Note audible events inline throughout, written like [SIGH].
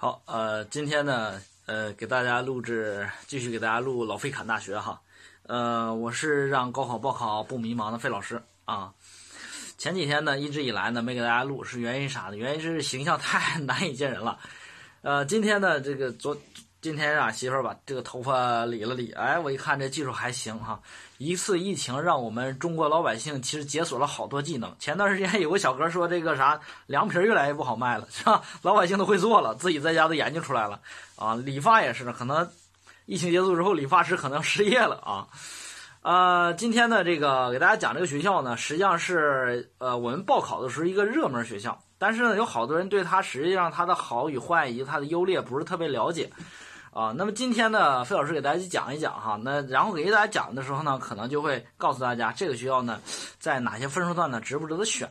好，呃，今天呢，呃，给大家录制，继续给大家录老费侃大学哈，呃，我是让高考报考不迷茫的费老师啊。前几天呢，一直以来呢没给大家录，是原因啥呢？原因是形象太 [LAUGHS] 难以见人了。呃，今天呢，这个昨今天让媳妇儿把这个头发理了理，哎，我一看这技术还行哈。一次疫情让我们中国老百姓其实解锁了好多技能。前段时间有个小哥说这个啥凉皮越来越不好卖了，[LAUGHS] 是吧？老百姓都会做了，自己在家都研究出来了啊。理发也是，可能疫情结束之后，理发师可能失业了啊。呃，今天呢，这个给大家讲这个学校呢，实际上是呃我们报考的时候一个热门学校，但是呢，有好多人对它实际上它的好与坏以及它的优劣不是特别了解。啊，那么今天呢，费老师给大家讲一讲哈，那然后给大家讲的时候呢，可能就会告诉大家这个学校呢，在哪些分数段呢值不值得选。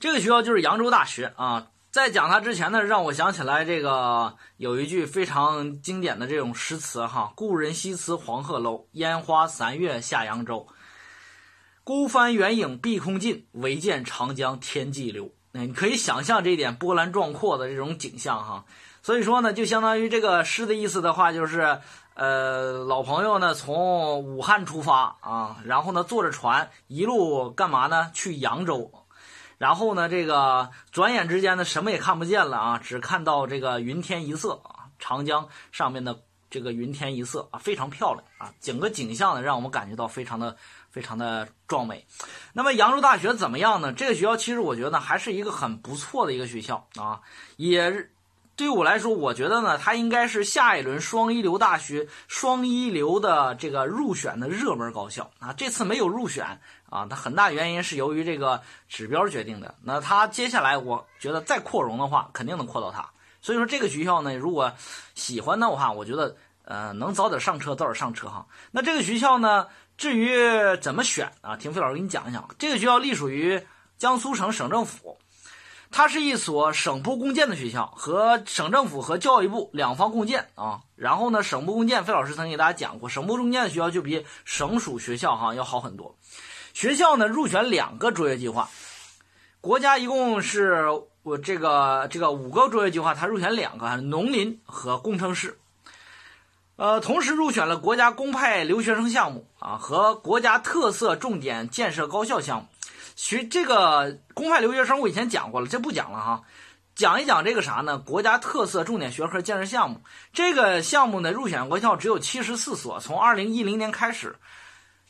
这个学校就是扬州大学啊。在讲它之前呢，让我想起来这个有一句非常经典的这种诗词哈：“故人西辞黄鹤楼，烟花三月下扬州。孤帆远影碧空尽，唯见长江天际流。”那，你可以想象这一点波澜壮阔的这种景象哈。所以说呢，就相当于这个诗的意思的话，就是，呃，老朋友呢从武汉出发啊，然后呢坐着船一路干嘛呢？去扬州，然后呢这个转眼之间呢什么也看不见了啊，只看到这个云天一色啊，长江上面的这个云天一色啊，非常漂亮啊，整个景象呢让我们感觉到非常的非常的壮美。那么扬州大学怎么样呢？这个学校其实我觉得还是一个很不错的一个学校啊，也。对于我来说，我觉得呢，它应该是下一轮双一流大学双一流的这个入选的热门高校啊。这次没有入选啊，它很大原因是由于这个指标决定的。那它接下来，我觉得再扩容的话，肯定能扩到它。所以说，这个学校呢，如果喜欢的话，我觉得呃，能早点上车早点上车哈。那这个学校呢，至于怎么选啊，听费老师给你讲一讲。这个学校隶属于江苏省省政府。它是一所省部共建的学校，和省政府和教育部两方共建啊。然后呢，省部共建，费老师曾经给大家讲过，省部共建的学校就比省属学校哈要好很多。学校呢入选两个卓越计划，国家一共是我这个这个五个卓越计划，它入选两个，农林和工程师。呃，同时入选了国家公派留学生项目啊和国家特色重点建设高校项目。学这个公派留学生，我以前讲过了，这不讲了哈。讲一讲这个啥呢？国家特色重点学科建设项目这个项目呢，入选国校只有七十四所，从二零一零年开始，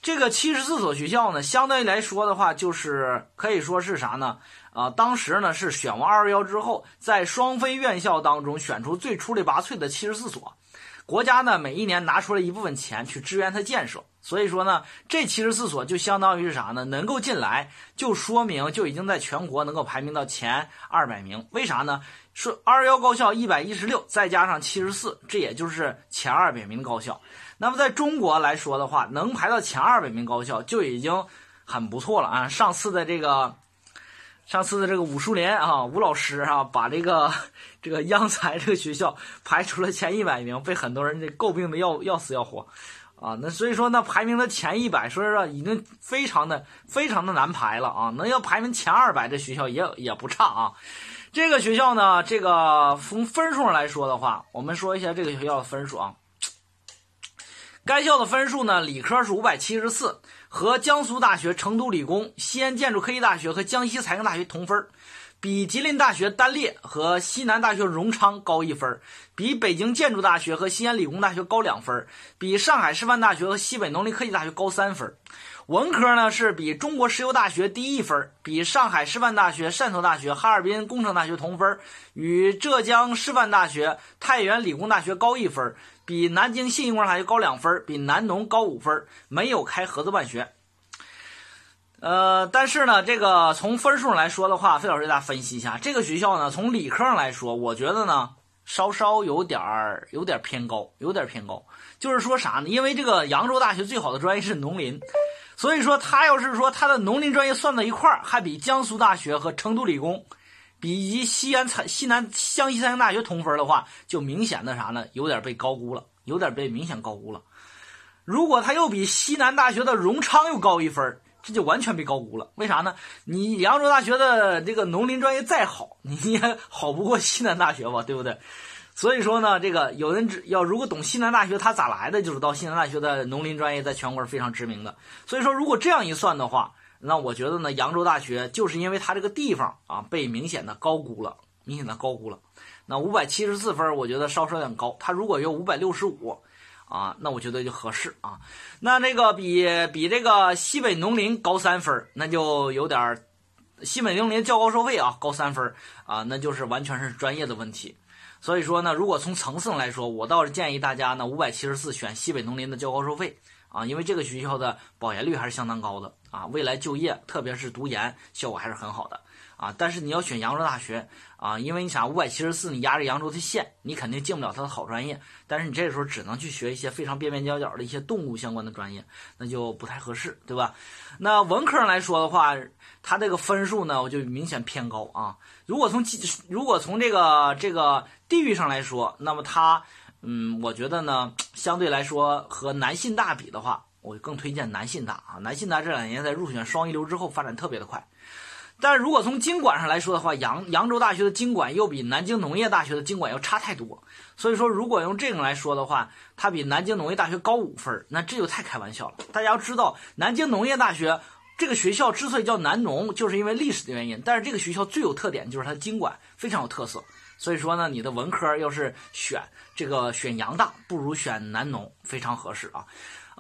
这个七十四所学校呢，相对来说的话，就是可以说是啥呢？啊，当时呢是选完二幺幺之后，在双非院校当中选出最出类拔萃的七十四所。国家呢，每一年拿出了一部分钱去支援它建设，所以说呢，这七十四所就相当于是啥呢？能够进来，就说明就已经在全国能够排名到前二百名。为啥呢？说二幺高校一百一十六，再加上七十四，这也就是前二百名高校。那么在中国来说的话，能排到前二百名高校就已经很不错了啊！上次的这个。上次的这个武淑莲啊，吴老师啊，把这个这个央财这个学校排出了前一百名，被很多人这诟病的要要死要活，啊，那所以说呢，排名的前一百，说实话已经非常的非常的难排了啊，能要排名前二百，的学校也也不差啊。这个学校呢，这个从分数上来说的话，我们说一下这个学校的分数啊。该校的分数呢，理科是五百七十四。和江苏大学、成都理工、西安建筑科技大学和江西财经大学同分比吉林大学单列和西南大学荣昌高一分比北京建筑大学和西安理工大学高两分比上海师范大学和西北农林科技大学高三分文科呢是比中国石油大学低一分比上海师范大学、汕头大学、哈尔滨工程大学同分与浙江师范大学、太原理工大学高一分比南京信息工程大学高两分比南农高五分没有开合资办学。呃，但是呢，这个从分数上来说的话，费老师给大家分析一下，这个学校呢，从理科上来说，我觉得呢，稍稍有点儿有点偏高，有点偏高。就是说啥呢？因为这个扬州大学最好的专业是农林，所以说他要是说他的农林专业算到一块儿，还比江苏大学和成都理工。比及西安财西南湘西财经大学同分的话，就明显的啥呢？有点被高估了，有点被明显高估了。如果他又比西南大学的荣昌又高一分，这就完全被高估了。为啥呢？你扬州大学的这个农林专业再好，你也 [LAUGHS] 好不过西南大学吧，对不对？所以说呢，这个有人只要如果懂西南大学他咋来的，就知道西南大学的农林专业在全国是非常知名的。所以说，如果这样一算的话，那我觉得呢，扬州大学就是因为它这个地方啊被明显的高估了，明显的高估了。那五百七十四分，我觉得稍稍有点高。它如果有五百六十五，啊，那我觉得就合适啊。那那个比比这个西北农林高三分，那就有点西北农林较高收费啊，高三分啊，那就是完全是专业的问题。所以说呢，如果从层次上来说，我倒是建议大家呢，五百七十四选西北农林的较高收费啊，因为这个学校的保研率还是相当高的啊，未来就业，特别是读研，效果还是很好的啊。但是你要选扬州大学啊，因为你想五百七十四，你压着扬州的线，你肯定进不了它的好专业。但是你这时候只能去学一些非常边边角角的一些动物相关的专业，那就不太合适，对吧？那文科上来说的话，它这个分数呢，我就明显偏高啊。如果从如果从这个这个地域上来说，那么它，嗯，我觉得呢，相对来说和南信大比的话，我更推荐南信大啊。南信大这两年在入选双一流之后发展特别的快。但是如果从经管上来说的话，扬扬州大学的经管又比南京农业大学的经管要差太多。所以说，如果用这种来说的话，它比南京农业大学高五分，那这就太开玩笑了。大家要知道，南京农业大学这个学校之所以叫南农，就是因为历史的原因。但是这个学校最有特点就是它的经管非常有特色。所以说呢，你的文科要是选这个选扬大，不如选南农，非常合适啊。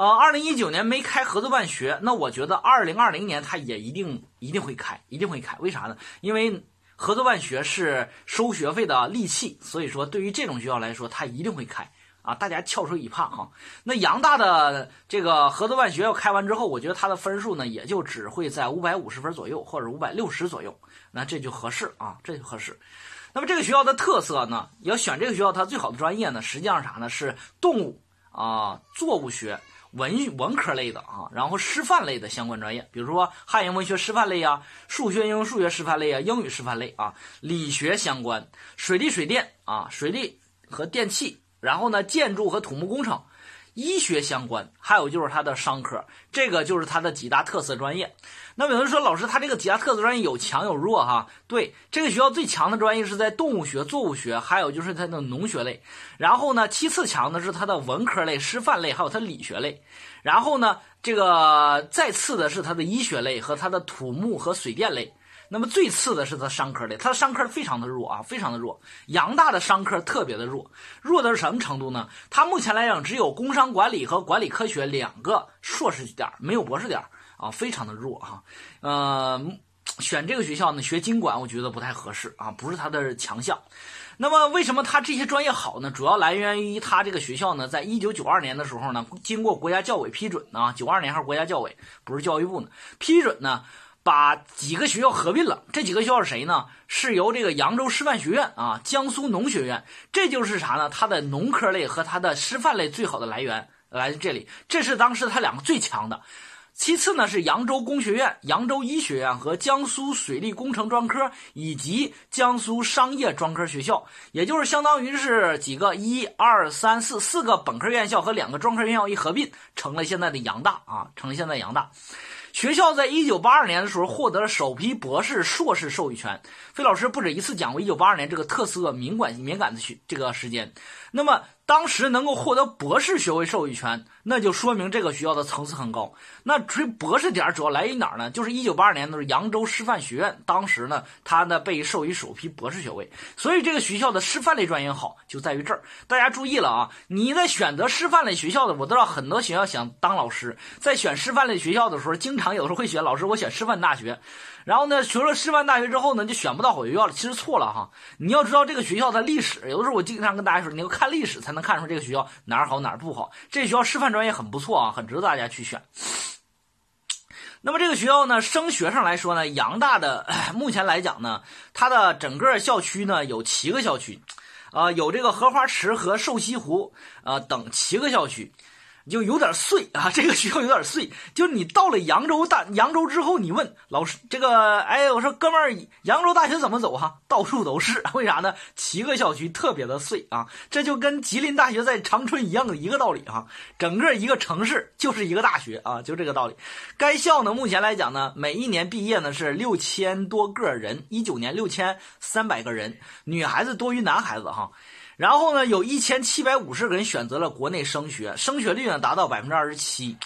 呃，二零一九年没开合作办学，那我觉得二零二零年它也一定一定会开，一定会开。为啥呢？因为合作办学是收学费的利器，所以说对于这种学校来说，它一定会开啊！大家翘首以盼哈。那扬大的这个合作办学要开完之后，我觉得它的分数呢，也就只会在五百五十分左右，或者五百六十左右，那这就合适啊，这就合适。那么这个学校的特色呢，要选这个学校，它最好的专业呢，实际上啥呢？是动物啊，作物学。文文科类的啊，然后师范类的相关专业，比如说汉语文学师范类啊，数学应用数学师范类啊，英语师范类啊，理学相关，水利水电啊，水利和电气，然后呢，建筑和土木工程。医学相关，还有就是它的商科，这个就是它的几大特色专业。那么有人说，老师，他这个几大特色专业有强有弱哈？对，这个学校最强的专业是在动物学、作物学，还有就是它的农学类。然后呢，其次强的是它的文科类、师范类，还有它理学类。然后呢，这个再次的是它的医学类和它的土木和水电类。那么最次的是它商科类，它的商科非常的弱啊，非常的弱。扬大的商科特别的弱，弱的是什么程度呢？它目前来讲只有工商管理和管理科学两个硕士点，没有博士点啊，非常的弱哈。呃，选这个学校呢，学经管我觉得不太合适啊，不是它的强项。那么为什么它这些专业好呢？主要来源于它这个学校呢，在一九九二年的时候呢，经过国家教委批准呢，九二年还是国家教委，不是教育部呢，批准呢。把几个学校合并了，这几个学校是谁呢？是由这个扬州师范学院啊，江苏农学院，这就是啥呢？它的农科类和它的师范类最好的来源来自这里，这是当时它两个最强的。其次呢是扬州工学院、扬州医学院和江苏水利工程专科以及江苏商业专科学校，也就是相当于是几个一二三四四个本科院校和两个专科院校一合并，成了现在的扬大啊，成了现在扬大。学校在一九八二年的时候获得了首批博士、硕士授予权。费老师不止一次讲过一九八二年这个特色敏感敏感的学这个时间。那么当时能够获得博士学位授予权，那就说明这个学校的层次很高。那这博士点主要来于哪儿呢？就是一九八二年的时候，扬州师范学院当时呢，它呢被授予首批博士学位。所以这个学校的师范类专业好，就在于这儿。大家注意了啊！你在选择师范类学校的，我都知道很多学校想当老师，在选师范类学校的时候，经常有时候会选老师，我选师范大学。然后呢，学了师范大学之后呢，就选不到好学校了。其实错了哈，你要知道这个学校的历史。有的时候我经常跟大家说，你要看历史才能看出这个学校哪儿好哪儿不好。这学校师范专业很不错啊，很值得大家去选。那么这个学校呢，升学上来说呢，扬大的目前来讲呢，它的整个校区呢有七个校区，啊，有这个荷花池和瘦西湖，呃等七个校区。就有点碎啊，这个学校有点碎。就你到了扬州大扬州之后，你问老师这个，哎，我说哥们儿，扬州大学怎么走哈？到处都是，为啥呢？七个校区特别的碎啊，这就跟吉林大学在长春一样的一个道理哈。整个一个城市就是一个大学啊，就这个道理。该校呢，目前来讲呢，每一年毕业呢是六千多个人，一九年六千三百个人，女孩子多于男孩子哈。然后呢，有一千七百五十个人选择了国内升学，升学率呢达到百分之二十七。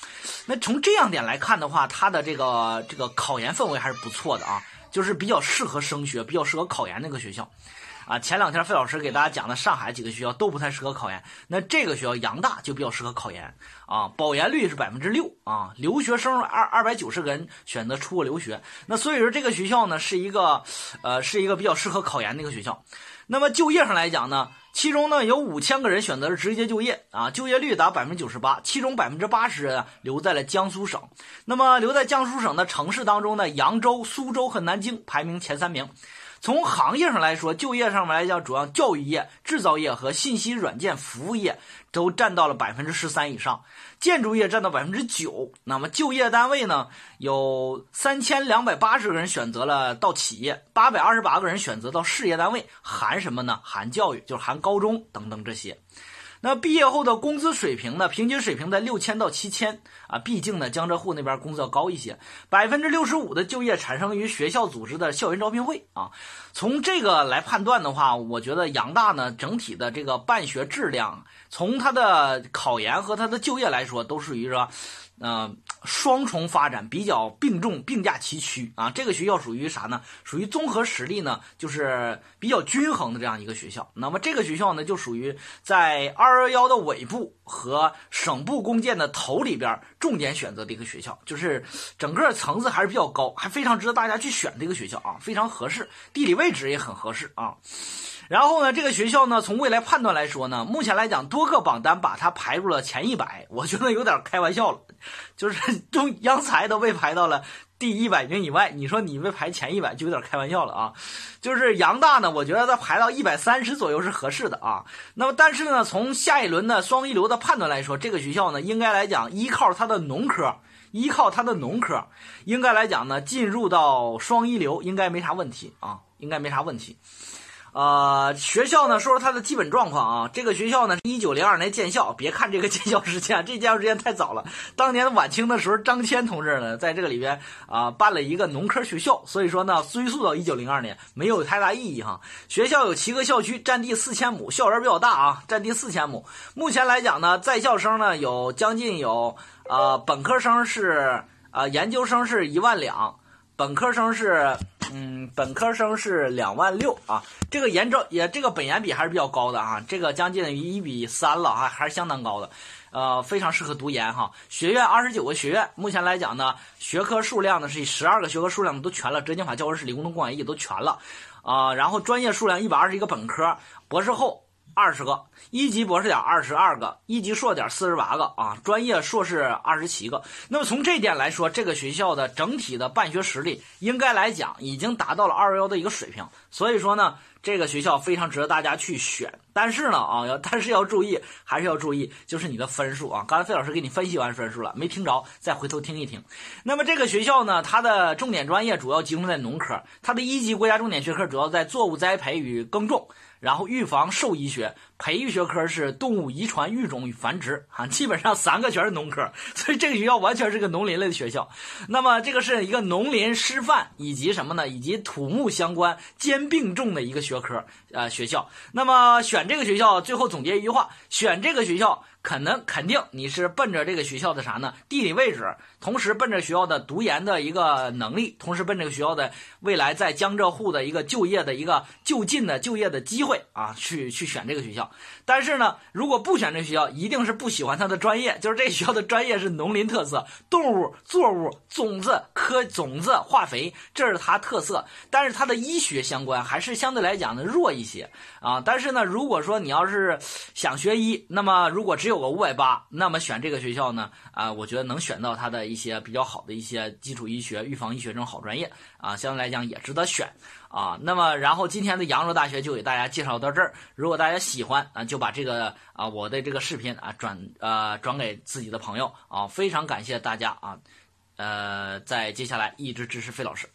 那从这样点来看的话，它的这个这个考研氛围还是不错的啊，就是比较适合升学、比较适合考研那个学校。啊，前两天费老师给大家讲的上海几个学校都不太适合考研，那这个学校杨大就比较适合考研啊，保研率是百分之六啊，留学生二二百九十个人选择出国留学，那所以说这个学校呢是一个呃是一个比较适合考研的一个学校。那么就业上来讲呢，其中呢有五千个人选择了直接就业啊，就业率达百分之九十八，其中百分之八十人留在了江苏省。那么留在江苏省的城市当中呢，扬州、苏州和南京排名前三名。从行业上来说，就业上面来讲，主要教育业、制造业和信息软件服务业都占到了百分之十三以上，建筑业占到百分之九。那么就业单位呢，有三千两百八十个人选择了到企业，八百二十八个人选择到事业单位，含什么呢？含教育，就是含高中等等这些。那毕业后的工资水平呢？平均水平在六千到七千啊，毕竟呢，江浙沪那边工资要高一些。百分之六十五的就业产生于学校组织的校园招聘会啊。从这个来判断的话，我觉得扬大呢整体的这个办学质量，从它的考研和它的就业来说，都属于说。呃，双重发展比较并重，并驾齐驱啊！这个学校属于啥呢？属于综合实力呢，就是比较均衡的这样一个学校。那么这个学校呢，就属于在二幺幺的尾部和省部共建的头里边重点选择的一个学校，就是整个层次还是比较高，还非常值得大家去选这个学校啊，非常合适，地理位置也很合适啊。然后呢，这个学校呢，从未来判断来说呢，目前来讲，多个榜单把它排入了前一百，我觉得有点开玩笑了，就是中央财都被排到了第一百名以外，你说你被排前一百就有点开玩笑了啊。就是杨大呢，我觉得它排到一百三十左右是合适的啊。那么，但是呢，从下一轮的双一流的判断来说，这个学校呢，应该来讲依靠它的农科，依靠它的农科，应该来讲呢，进入到双一流应该没啥问题啊，应该没啥问题。呃，学校呢，说说它的基本状况啊。这个学校呢，是一九零二年建校。别看这个建校时间，[LAUGHS] 这建校时间太早了。当年晚清的时候，张骞同志呢，在这个里边啊，办了一个农科学校。所以说呢，追溯到一九零二年，没有太大意义哈。学校有七个校区，占地四千亩，校园比较大啊，占地四千亩。目前来讲呢，在校生呢有将近有，呃，本科生是啊，研究生是一万两，本科生是。嗯，本科生是两万六啊，这个研招也这个本研比还是比较高的啊，这个将近于一比三了啊，还是相当高的，呃，非常适合读研哈。学院二十九个学院，目前来讲呢，学科数量呢是十二个学科数量都全了，浙江法教文史理工农工管艺都全了啊，然后专业数量一百二十一个本科，博士后。二十个一级博士点二十二个一级硕点四十八个啊，专业硕士二十七个。那么从这点来说，这个学校的整体的办学实力应该来讲已经达到了二幺的一个水平。所以说呢，这个学校非常值得大家去选。但是呢啊，要但是要注意，还是要注意，就是你的分数啊。刚才费老师给你分析完分数了，没听着，再回头听一听。那么这个学校呢，它的重点专业主要集中在农科，它的一级国家重点学科主要在作物栽培与耕种。然后预防兽医学，培育学科是动物遗传、育种与繁殖，啊，基本上三个全是农科，[LAUGHS] 所以这个学校完全是个农林类的学校。那么这个是一个农林师范以及什么呢？以及土木相关兼并重的一个学科，呃，学校。那么选这个学校，最后总结一句话：选这个学校。可能肯定你是奔着这个学校的啥呢？地理位置，同时奔着学校的读研的一个能力，同时奔这个学校的未来在江浙沪的一个就业的一个就近的就业的机会啊，去去选这个学校。但是呢，如果不选这学校，一定是不喜欢它的专业，就是这学校的专业是农林特色，动物、作物、种子、科种子、化肥，这是它特色。但是它的医学相关还是相对来讲的弱一些啊。但是呢，如果说你要是想学医，那么如果只有有个五百八，那么选这个学校呢，啊，我觉得能选到它的一些比较好的一些基础医学、预防医学这种好专业啊，相对来讲也值得选啊。那么，然后今天的扬州大学就给大家介绍到这儿。如果大家喜欢啊，就把这个啊我的这个视频啊转呃转给自己的朋友啊，非常感谢大家啊，呃，在接下来一直支持费老师。